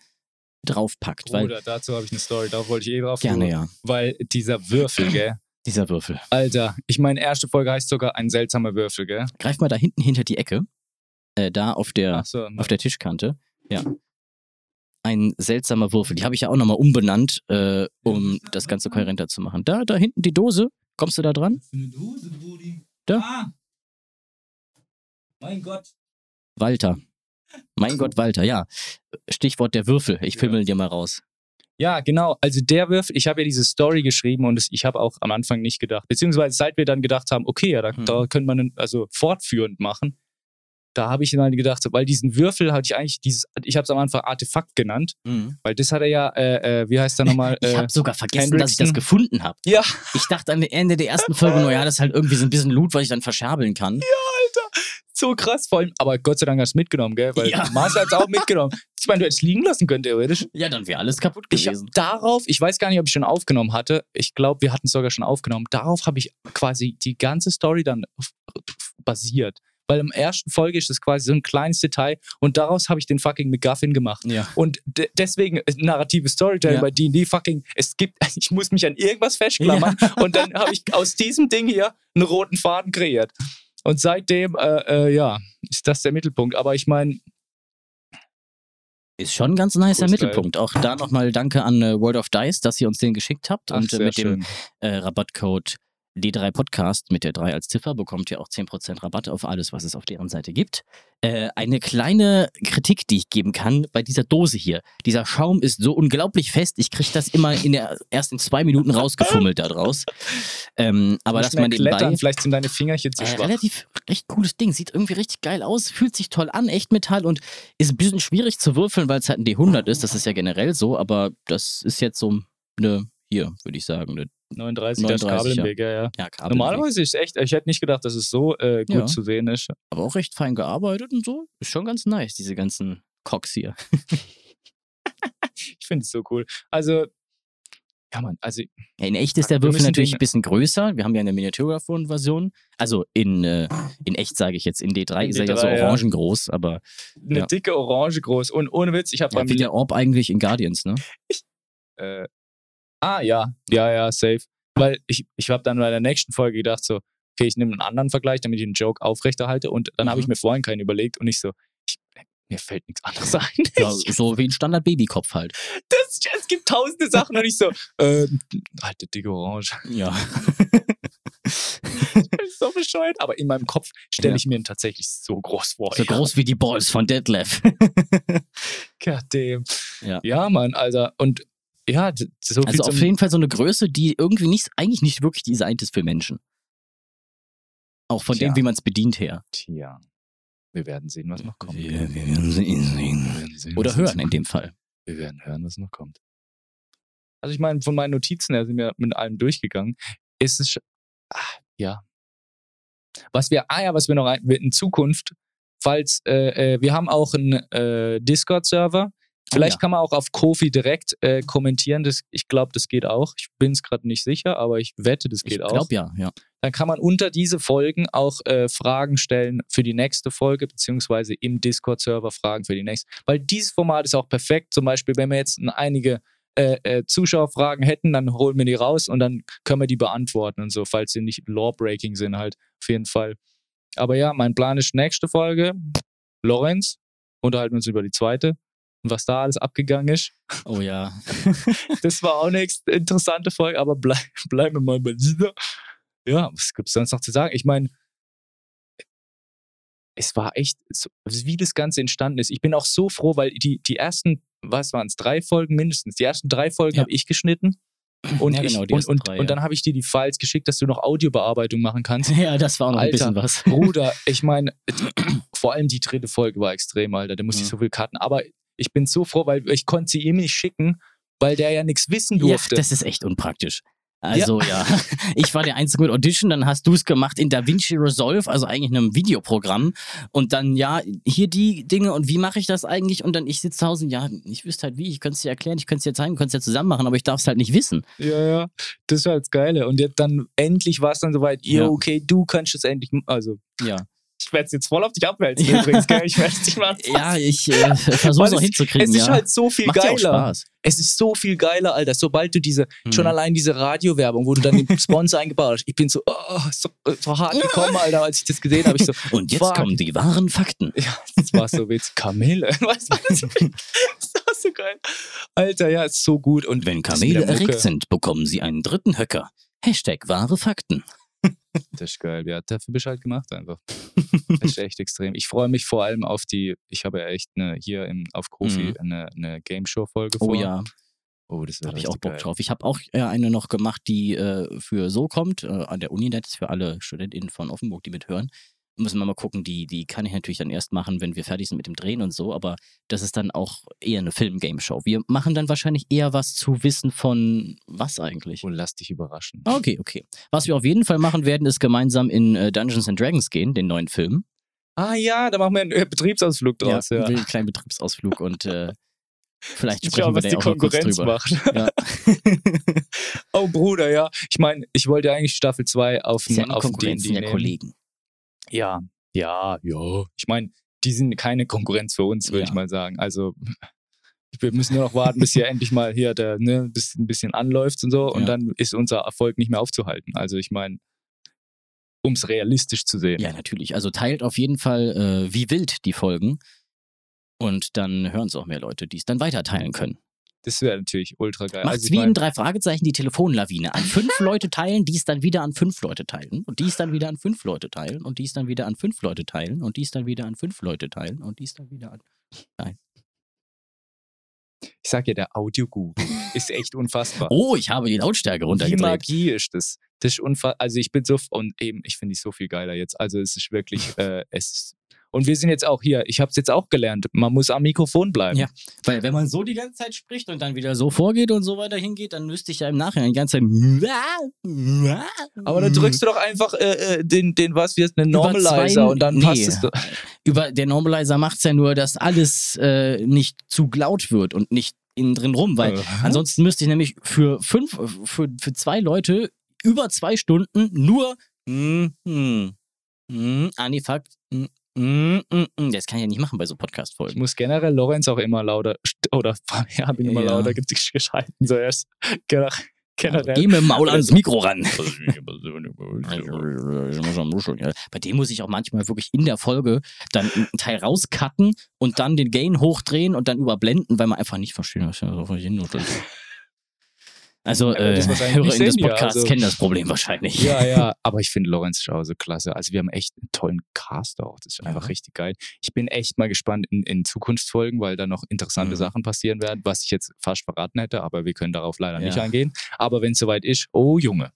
draufpackt. Weil Oder dazu habe ich eine Story, da wollte ich eh drauf gerne, ja. Weil dieser Würfel, gell? Dieser Würfel. Alter, ich meine, erste Folge heißt sogar ein seltsamer Würfel, gell? Greif mal da hinten hinter die Ecke. Äh, da auf der, so, auf der Tischkante. Ja. Ein seltsamer Würfel. Die habe ich ja auch nochmal umbenannt, äh, um das Ganze kohärenter zu machen. Da, da hinten die Dose. Kommst du da dran? Für eine Dose, Brudi. Da. Ah. Mein Gott. Walter. Mein Gott, Walter, ja. Stichwort der Würfel. Ich Ja. fimmel dir mal raus. Ja, genau. Also der Würfel, ich habe ja diese Story geschrieben und es, ich habe auch am Anfang nicht gedacht, beziehungsweise seit wir dann gedacht haben, okay, ja, da, Hm. da könnte man also fortführend machen, da habe ich dann gedacht, so, weil diesen Würfel hatte ich eigentlich dieses, ich habe es am Anfang Artefakt genannt, weil das hat er ja, äh, äh, wie heißt er nochmal? Ich Äh, habe sogar vergessen, dass ich das Hendrickson. gefunden habe. ja, Ich dachte am Ende der ersten Folge nur, ja, das ist halt irgendwie so ein bisschen Loot, was ich dann verscherbeln kann. so krass, vor allem, aber Gott sei Dank hast du mitgenommen, gell? Weil Ja. Marcel hat es auch mitgenommen. Ich meine, du hättest liegen lassen können, theoretisch. Ja, dann wäre alles kaputt Ich gewesen. darauf, ich weiß gar nicht, ob ich schon aufgenommen hatte. Ich glaube, wir hatten es sogar schon aufgenommen. Darauf habe ich quasi die ganze Story dann basiert. Weil im ersten Folge ist das quasi so ein kleines Detail und daraus habe ich den fucking McGuffin gemacht. ja. Und de deswegen äh, narrative Storytelling Ja. bei D&D fucking, es gibt, ich muss mich an irgendwas festklammern und dann habe ich aus diesem Ding hier einen roten Faden kreiert. Und seitdem, äh, äh, ja, ist das der Mittelpunkt. Aber ich meine, Ist schon ein ganz nicer Mittelpunkt. Auch da nochmal danke an äh, World of Dice, dass ihr uns den geschickt habt. ach, und äh, mit dem äh, Rabattcode D3 Podcast mit der 3 als Ziffer bekommt ihr auch 10% Rabatt auf alles, was es auf deren Seite gibt. Äh, eine kleine Kritik, die ich geben kann bei dieser Dose hier. Dieser Schaum ist so unglaublich fest, ich kriege das immer in der, erst in zwei Minuten rausgefummelt da draus. Ähm, aber dass man nebenbei... vielleicht sind deine Fingerchen zu Äh, schwach. relativ echt cooles Ding. Sieht irgendwie richtig geil aus, fühlt sich toll an, Echtmetall und ist ein bisschen schwierig zu würfeln, weil es halt ein D100 ist. Das ist ja generell so, aber das ist jetzt so eine, hier, würde ich sagen, eine 39, das 39, Kabel im ja. Ja, ja. ja, Kabel Normalerweise ist es echt, ich hätte nicht gedacht, dass es so äh, gut Ja. zu sehen ist. aber auch recht fein gearbeitet und so. Ist schon ganz nice, diese ganzen Cocks hier. Ich finde es so cool. Also, ja, Mann, also, in echt ist der Würfel natürlich den- ein bisschen größer. Wir haben ja eine Miniaturphone-Version. Also in, äh, in echt sage ich jetzt, in D3 In ist er ja so D3, orangengroß, aber eine dicke Orange groß. Und ohne Witz, ich habe ja, bei wie der Orb eigentlich in Guardians, ne? Äh, ah, ja, ja, ja, safe. Weil ich, ich habe dann bei der nächsten Folge gedacht, so, okay, ich nehme einen anderen Vergleich, damit ich den Joke aufrechterhalte. Und dann habe ich Mhm. mir vorhin keinen überlegt und ich so, ich, mir fällt nichts anderes ein. Ja, so wie ein Standard-Babykopf halt. das, es gibt tausende Sachen und ich so, äh, alte dicke Orange. Ja. So bescheuert. Aber in meinem Kopf stelle Ja. ich mir ihn tatsächlich so groß vor. So groß wie die Balls von Detlef. Goddamn. Ja. ja, Mann, Alter. Und ja, so viel Also auf jeden Fall so eine Größe, die irgendwie nicht, eigentlich nicht wirklich designt ist für Menschen. Auch von Tja. dem, wie man es bedient her. Tja, wir werden sehen, was noch kommt. Wir, wir werden sehen. Wir werden sehen, Oder hören in dem Fall. Wir werden hören, was noch kommt. Also ich meine, von meinen Notizen her sind wir mit allem durchgegangen. Ist es, sch- ah, ja. Was wir, ah ja, was wir noch in Zukunft, falls, äh, äh, wir haben auch einen äh, Discord-Server. Vielleicht ja. kann man auch auf Kofi direkt äh, kommentieren. Das, ich glaube, das geht auch. Ich bin es gerade nicht sicher, aber ich wette, das Ich geht auch. glaube ja, ja. Dann kann man unter diese Folgen auch äh, Fragen stellen für die nächste Folge, beziehungsweise im Discord-Server Fragen für die nächste. Weil dieses Format ist auch perfekt. Zum Beispiel, wenn wir jetzt einige äh, äh, Zuschauerfragen hätten, dann holen wir die raus und dann können wir die beantworten und so, falls sie nicht Law-Breaking sind, halt auf jeden Fall. Aber ja, mein Plan ist nächste Folge. Lorenz, unterhalten uns über die zweite und was da alles abgegangen ist. Oh ja. Das war auch eine interessante Folge, aber bleib, bleiben wir mal bei dieser. Ja, was gibt's sonst noch zu sagen? Ich meine, es war echt, so, wie das Ganze entstanden ist. Ich bin auch so froh, weil die, die ersten, was waren es, drei Folgen mindestens, die ersten drei Folgen Ja. habe ich geschnitten. Und, Ja, ich, genau, die und, und, drei, und ja. dann habe ich dir die Files geschickt, dass du noch Audiobearbeitung machen kannst. Ja, das war auch noch ein Alter. bisschen was. Bruder, ich meine, vor allem die dritte Folge war extrem, Alter. Da musste ich so viel cutten. Aber ich bin so froh, weil ich konnte sie ihm nicht schicken, weil der ja nichts wissen Ja, durfte. das ist echt unpraktisch. Also ja, ich war der Einzige mit Audition, dann hast du es gemacht in DaVinci Resolve, also eigentlich einem Videoprogramm. Und dann, ja, hier die Dinge und wie mache ich das eigentlich? Und dann, ich sitze zu Hause, ja, ich wüsste halt wie, ich könnte es dir erklären, ich könnte es dir zeigen, können es ja zusammen machen, aber ich darf es halt nicht wissen. Ja, ja, das war das Geile. Und jetzt dann endlich war es dann soweit, Ja. okay, du kannst es endlich, also Ja, ich werde es jetzt voll auf dich abwälzen Ja. übrigens, gell? Ich werde dich mal ja ich äh, versuche es auch hinzukriegen. Es ist ja. halt so viel Macht geiler. Spaß. Es ist so viel geiler, Alter. Sobald du diese, Hm. schon allein diese Radiowerbung, wo du dann den Sponsor eingebaut hast, ich bin so, oh, so, so hart gekommen, Alter, als ich das gesehen habe. Ich so, Und jetzt fuck. kommen die wahren Fakten. Ja, das war so witzig. Kamele. Weißt du, das, das war so geil. Alter, ja, ist so gut. Und Wenn Kamele erregt sind, bekommen sie einen dritten Höcker. Hashtag wahre Fakten. Das ist geil. Ja, dafür bist du halt gemacht einfach. Das ist echt extrem. Ich freue mich vor allem auf die, ich habe ja echt eine, hier im, auf Kofi Mhm. eine, eine Game Show Folge Oh vor. ja, Oh, das habe ich auch Bock geil. drauf. Ich habe auch äh, eine noch gemacht, die äh, für so kommt, äh, an der Uninet, für alle StudentInnen von Offenburg, die mithören. Müssen wir mal gucken, die, die kann ich natürlich dann erst machen, wenn wir fertig sind mit dem Drehen und so, aber das ist dann auch eher eine Film-Game-Show. Wir machen dann wahrscheinlich eher was zu wissen von was eigentlich. Und lass dich überraschen. Ah, Okay, okay. Was wir auf jeden Fall machen werden, ist gemeinsam in äh, Dungeons and Dragons gehen, den neuen Film. Ah ja, da machen wir einen äh, Betriebsausflug draus. Ja, einen kleinen Betriebsausflug und äh, vielleicht Ich sprechen wir was da die ja Konkurrenz drüber. macht. Ja. oh Bruder, ja. Ich meine, ich wollte ja eigentlich Staffel 2 auf, ja den- auf ja nehmen. Kollegen. Ja, ja, ja. Ich meine, die sind keine Konkurrenz für uns, würde Ja. ich mal sagen. Also wir müssen nur noch warten, bis hier endlich mal hier der, ne, bis ein bisschen anläuft und so. Und Ja. dann ist unser Erfolg nicht mehr aufzuhalten. Also ich meine, um es realistisch zu sehen. Ja, natürlich. Also teilt auf jeden Fall äh, wie wild die Folgen. Und dann hören es auch mehr Leute, die es dann weiter teilen können. Das wäre natürlich ultra geil. Macht's Also wie in drei Fragezeichen die Telefonlawine. An fünf Leute teilen, die es dann wieder an fünf Leute teilen. Und die es dann wieder an fünf Leute teilen. Und die es dann wieder an fünf Leute teilen. Und die es dann wieder an fünf Leute teilen. Und die es dann wieder an. ich sag ja, der Audioguru ist echt unfassbar. Oh, ich habe die Lautstärke Wie runtergedreht. Magie ist das? Das ist unfassbar. Also ich bin so und eben, ich finde die so viel geiler jetzt. Also es ist wirklich, äh, es ist, und wir sind jetzt auch hier. Ich habe es jetzt auch gelernt. Man muss am Mikrofon bleiben. Ja. Weil wenn man so die ganze Zeit spricht und dann wieder so vorgeht und so weiter hingeht, dann müsste ich ja im Nachhinein die ganze Zeit. Aber dann drückst du doch einfach äh, äh, den, den was wie heißt einen Normalizer zwei- und dann nee. passt es doch. Über der Normalizer macht es ja nur, dass alles äh, nicht zu laut wird und nicht innen drin rum, weil Aha. ansonsten müsste ich nämlich für fünf, für, für zwei Leute über zwei Stunden nur mm, mm, mm, ah nee, fuck, mm, mm, mm, das kann ich ja nicht machen bei so Ich Podcast-Folgen. muss generell Lorenz auch immer lauter oder ja, bin immer Ja. lauter ge- geschalten. So erst gener- generell. Geh mit dem Maul ans Mikro ran. Bei dem muss ich auch manchmal wirklich in der Folge dann einen Teil rauscutten und dann den Gain hochdrehen und dann überblenden, weil man einfach nicht versteht, was da so vor sich hin nuschelt. Also, äh, das Hörer nicht in des Podcasts also- kennen das Problem wahrscheinlich. Ja, ja, aber ich finde Lorenz so klasse. Also wir haben echt einen tollen Cast auch. Das ist Ja. einfach richtig geil. Ich bin echt mal gespannt in, in Zukunftsfolgen, weil da noch interessante Mhm. Sachen passieren werden, was ich jetzt fast verraten hätte, aber wir können darauf leider nicht Ja. eingehen. Aber wenn es soweit ist, oh Junge,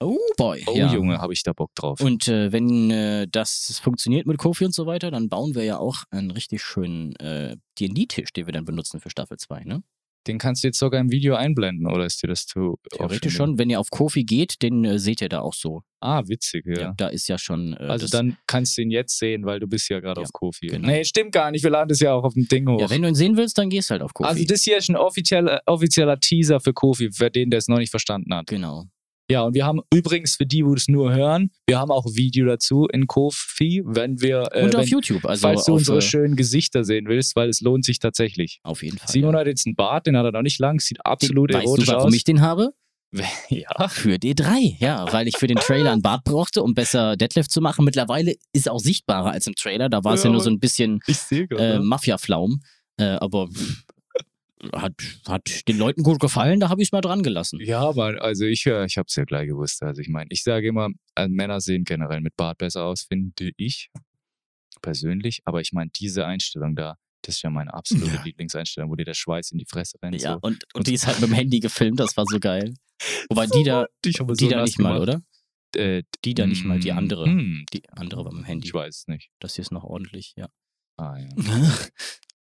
Oh boy. oh ja. Junge, habe ich da Bock drauf. Und äh, wenn äh, das funktioniert mit Kofi und so weiter, dann bauen wir ja auch einen richtig schönen äh, D&D-Tisch, den wir dann benutzen für Staffel 2, ne? Den kannst du jetzt sogar im Video einblenden, oder ist dir das zu Theoretisch schon. Wenn ihr auf Kofi geht, den äh, seht ihr da auch so. Ah, witzig, ja. Da ist ja schon. Äh, Also dann kannst du ihn jetzt sehen, weil du bist ja gerade Ja, auf Kofi. genau. Nee, stimmt gar nicht. Wir laden das ja auch auf dem Ding hoch. Ja, wenn du ihn sehen willst, dann gehst halt auf Kofi. also das hier ist ein offizieller, offizieller Teaser für Kofi, für den, der es noch nicht verstanden hat. genau. Ja, und wir haben übrigens für die, die es nur hören, wir haben auch ein Video dazu in Kofi, wenn wir, äh, Und auf wenn, YouTube. Also falls du unsere äh, schönen Gesichter sehen willst, weil es lohnt sich tatsächlich. auf jeden Fall. Simon ja. hat jetzt einen Bart, den hat er noch nicht lang, sieht Den- absolut weißt du, erotisch warum aus. ich den habe? Ja. Für D3, ja, weil ich für den Trailer ein Bart brauchte, um besser Deadlift zu machen. Mittlerweile ist er auch sichtbarer als im Trailer. Da war es ja, Ja, nur so ein bisschen äh, Mafia-Flaum. Äh, aber pff, hat, hat den Leuten gut gefallen, da habe ich es mal dran gelassen. Ja, aber also ich, äh, ich habe es ja gleich gewusst. Also ich meine, ich sage immer, äh, Männer sehen generell mit Bart besser aus, finde ich persönlich. Aber ich meine, diese Einstellung da, das ist ja meine absolute Ja. Lieblingseinstellung, wo dir der Schweiß in die Fresse rennt. Ja, so. und, und die ist halt mit dem Handy gefilmt, das war so geil. Wobei die da, die so da nicht mal, gemacht. oder? Äh, Die da nicht mal, die mm, andere. mm, Die andere war mit dem Handy. ich weiß es nicht. Das hier ist noch ordentlich, ja. Ah ja.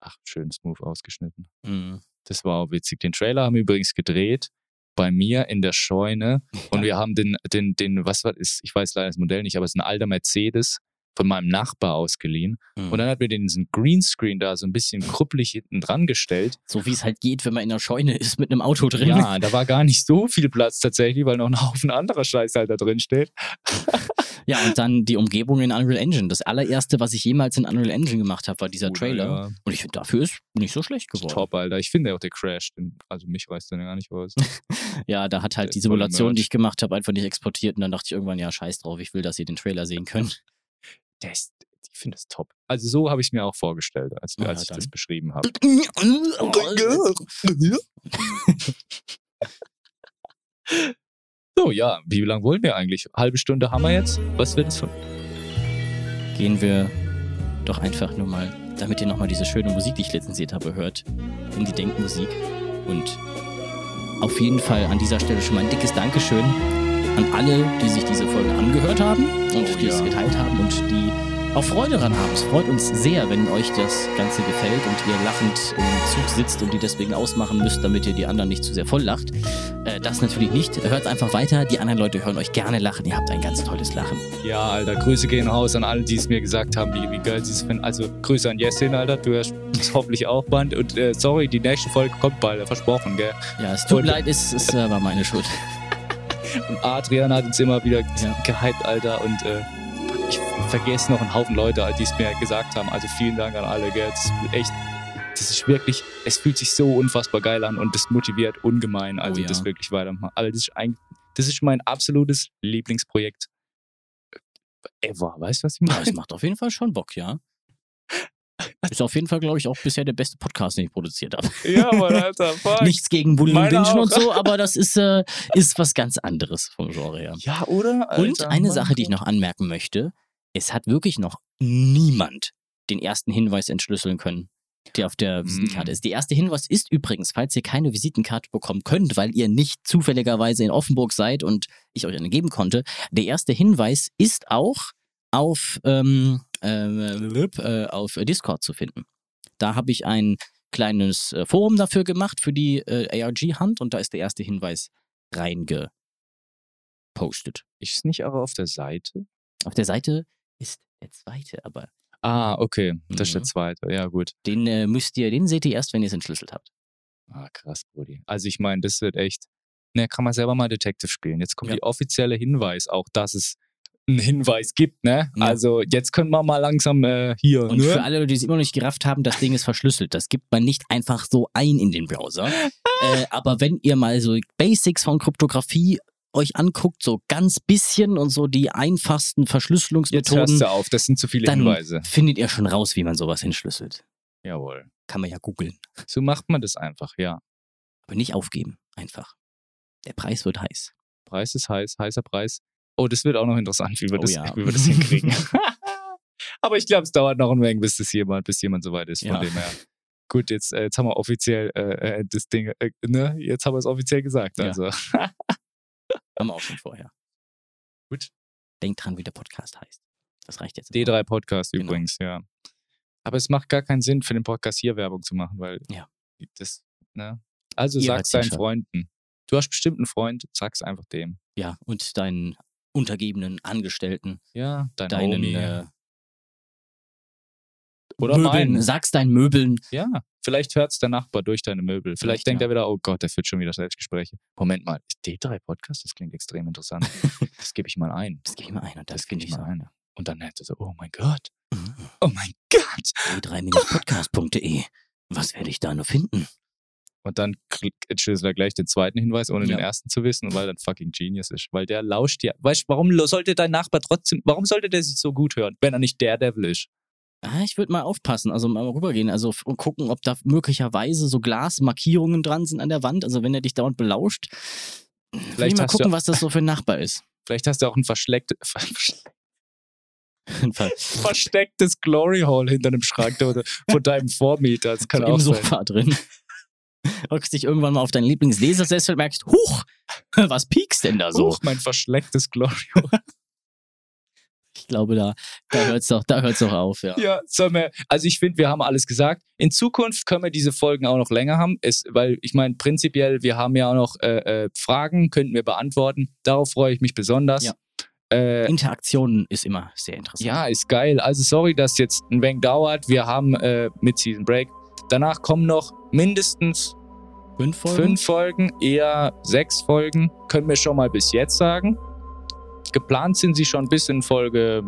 Ach, schön smooth ausgeschnitten. Mhm. Das war auch witzig. Den Trailer haben wir übrigens gedreht bei mir in der Scheune und wir haben den, den, den, was war das? Ich weiß leider das Modell nicht, aber es ist ein alter Mercedes von meinem Nachbar ausgeliehen. Mhm. Und dann hat mir den diesen Greenscreen da so ein bisschen kruppelig hinten dran gestellt. So wie es halt geht, wenn man in der Scheune ist mit einem Auto drin. Ja, da war gar nicht so viel Platz tatsächlich, weil noch ein Haufen anderer Scheiß halt da drin steht. Ja, und dann die Umgebung in Unreal Engine. Das allererste, was ich jemals in Unreal Engine gemacht habe, war dieser Oder, Trailer. Ja, Und ich finde, dafür ist nicht so schlecht geworden. top, Alter. Ich finde auch der Crash, also mich reißt der gar nicht aus. Ja, da hat Der halt die voll im Simulation, die ich gemacht habe, einfach nicht exportiert. Und dann dachte ich irgendwann, ja, scheiß drauf, ich will, dass ihr den Trailer sehen könnt. Der ist, ich finde das top. Also so habe ich es mir auch vorgestellt, als, Ja, als ich dann. das beschrieben habe. So, ja, wie lange wollen wir eigentlich? Halbe Stunde haben wir jetzt? Was wird es von? Gehen wir doch einfach nur mal, damit ihr nochmal diese schöne Musik, die ich lizenziert habe, hört, in die Denkmusik. Und auf jeden Fall an dieser Stelle schon mal ein dickes Dankeschön an alle, die sich diese Folge angehört haben und Oh die es ja. geteilt haben und die auch Freude daran haben. Es freut uns sehr, wenn euch das Ganze gefällt und ihr lachend im Zug sitzt und die deswegen ausmachen müsst, damit ihr die anderen nicht zu sehr voll lacht. Äh, das natürlich nicht. Hört einfach weiter. Die anderen Leute hören euch gerne lachen. Ihr habt ein ganz tolles Lachen. Ja, Alter, Grüße gehen raus an alle, die es mir gesagt haben, wie, wie geil sie es finden. Also Grüße an Jessin, Alter, du hörst es hoffentlich auch bald. Und äh, sorry, die nächste Folge kommt bald, versprochen, gell? Ja, es tut mir leid, es, es äh, war meine Schuld. Und Adrian hat uns immer wieder Ja. gehypt, Alter. Und äh, ich vergesse noch einen Haufen Leute, die es mir gesagt haben. Also vielen Dank an alle, gell? Das ist echt, das ist wirklich, es fühlt sich so unfassbar geil an und das motiviert ungemein. Also Oh ja. das wirklich weitermachen. Aber das ist eigentlich, das ist mein absolutes Lieblingsprojekt ever. Weißt du, was ich Ja, meine? es macht auf jeden Fall schon Bock, ja. Ist auf jeden Fall, glaube ich, auch bisher der beste Podcast, den ich produziert habe. Ja, Mann, Alter, fuck. Nichts gegen Bullen und Bingen und so, aber das ist, äh, ist was ganz anderes vom Genre her. Ja, oder? Und Alter, eine Mann, Sache, die ich noch anmerken möchte, es hat wirklich noch niemand den ersten Hinweis entschlüsseln können, der auf der Mm. Visitenkarte ist. Der erste Hinweis ist übrigens, falls ihr keine Visitenkarte bekommen könnt, weil ihr nicht zufälligerweise in Offenburg seid und ich euch eine geben konnte, der erste Hinweis ist auch auf, ähm, äh, äh, auf Discord zu finden. Da habe ich ein kleines äh, Forum dafür gemacht für die äh, ARG-Hand und da ist der erste Hinweis reingepostet. Ist nicht aber auf der Seite? Auf der Seite ist der zweite, aber Ah, okay. Das ist der Mhm. zweite. Ja, gut. den äh, müsst ihr, den seht ihr erst, wenn ihr es entschlüsselt habt. Ah, krass, Brudi. Also ich meine, das wird echt. Ne, kann man selber mal Detective spielen. Jetzt kommt Ja. die offizielle Hinweis, auch dass es einen Hinweis gibt, ne? Ja. Also jetzt können wir mal langsam äh, hier. Und ne? für alle, die es immer noch nicht gerafft haben, das Ding ist verschlüsselt. Das gibt man nicht einfach so ein in den Browser. äh, aber wenn ihr mal so Basics von Kryptographie euch anguckt, so ganz bisschen und so die einfachsten Jetzt hörst Verschlüsselungsmethoden, du auf, das sind zu viele dann Hinweise. findet ihr schon raus, wie man sowas entschlüsselt. Jawohl. Kann man ja googeln. So macht man das einfach, ja. Aber nicht aufgeben. Einfach. Der Preis wird heiß. Preis ist heiß, heißer Preis. Oh, das wird auch noch interessant, wie wir, Oh das, ja. wie wir das hinkriegen. Aber ich glaube, es dauert noch ein wenig, bis das jemand, bis jemand soweit ist. Von Ja. dem her. Gut, jetzt, äh, jetzt haben wir offiziell äh, äh, das Ding, äh, ne? Jetzt haben wir es offiziell gesagt. Ja. Also. Haben wir auch schon vorher. Gut. Denkt dran, wie der Podcast heißt. Das reicht jetzt. D3 Podcast Genau. übrigens, ja. Aber es macht gar keinen Sinn, für den Podcast hier Werbung zu machen, weil Ja. das, ne? Also ja deinen. Freunden. Du hast bestimmt einen Freund, sag's einfach dem. Ja, und deinen untergebenen Angestellten, Ja, dein deinen Homie. äh, Oder Möbeln, meinen. sag's deinen Möbeln. Ja, vielleicht hört's der Nachbar durch deine Möbel. Vielleicht Vielleicht, denkt ja. er wieder, oh Gott, der führt schon wieder Selbstgespräche. Moment mal, ist D3 Podcast? Das klingt extrem interessant. das gebe ich mal ein. Das gebe ich mal ein und das, Das gebe ich so. ein. Und dann hätte er so, oh mein Gott, Mhm. oh mein Gott. e3-podcast.de. Was werde ich da nur finden? Und dann schüttelt er gleich den zweiten Hinweis, ohne Ja. den ersten zu wissen, weil er ein fucking Genius ist. Weil der lauscht ja. Weißt du, warum sollte dein Nachbar trotzdem, warum sollte der sich so gut hören, wenn er nicht Daredevil ist? Ah, ich würde mal aufpassen, also mal rübergehen, also und gucken, ob da möglicherweise so Glasmarkierungen dran sind an der Wand. Also wenn er dich dauernd belauscht, vielleicht mal gucken, was das so für ein Nachbar ist. Vielleicht hast du auch ein verschleckte, Auf jeden Fall. verstecktes Glory Hole hinter einem Schrank oder von deinem Vormieter. Das kann so auch im sein. Sofa drin. Rückst dich irgendwann mal auf deinen Lieblingslasersessel und merkst, huch, was piekst denn da so? Huch, mein verschlecktes Glory Hole. Ich glaube, da, da hört's doch, da hört's doch auf, ja. Ja, wir, also ich finde, wir haben alles gesagt. In Zukunft können wir diese Folgen auch noch länger haben, es, weil ich meine, prinzipiell, wir haben ja auch noch äh, äh, Fragen, könnten wir beantworten. Darauf freue ich mich besonders. Ja. Äh, Interaktion ist immer sehr interessant. ja, ist geil. Also sorry, dass jetzt ein wenig dauert. Wir haben äh, mit Season Break. Danach kommen noch mindestens Fünf Folgen? fünf Folgen, eher sechs Folgen, können wir schon mal bis jetzt sagen. Geplant sind sie schon bis in Folge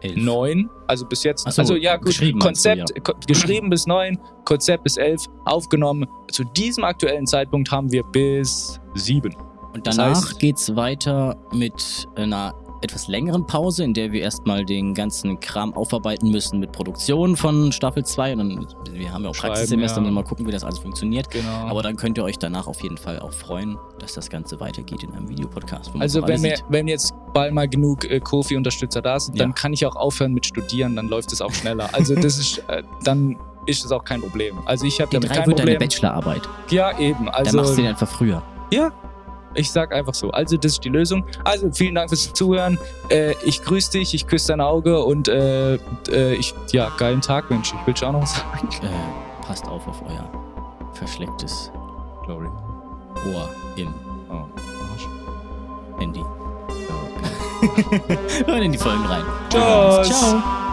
Elf. 9, also bis jetzt. So, also ja, gut, geschrieben meinst du, Konzept ko geschrieben bis 9, Konzept bis 11, aufgenommen. Zu diesem aktuellen Zeitpunkt haben wir bis 7. Und Das danach heißt- geht's weiter mit einer etwas längeren Pause, in der wir erstmal den ganzen Kram aufarbeiten müssen mit Produktion von Staffel 2. Und dann, wir haben ja auch Schreiben, Praxissemester ja. mal gucken, wie das alles funktioniert. Genau. Aber dann könnt ihr euch danach auf jeden Fall auch freuen, dass das Ganze weitergeht in einem Videopodcast. also wenn, wir, wenn jetzt bald mal genug äh, Kofi-Unterstützer da sind, Ja. dann kann ich auch aufhören mit Studieren, dann läuft es auch schneller. Also das ist, äh, dann ist es auch kein Problem. Also ich habe damit drei kein wird deine Problem. Bachelorarbeit. Ja, eben. Dann Also machst du den einfach früher. Ich sag einfach so. Also, das ist die Lösung. Also, vielen Dank fürs Zuhören. Äh, ich grüße dich, ich küsse dein Auge und äh, äh, ich, ja, geilen Tag wünsche ich. Willst du auch noch was sagen? Äh, passt auf auf euer verschlecktes Glory. Ohr im Oh, Arsch. Handy. Hören in die Folgen rein. Tschüss. Ciao.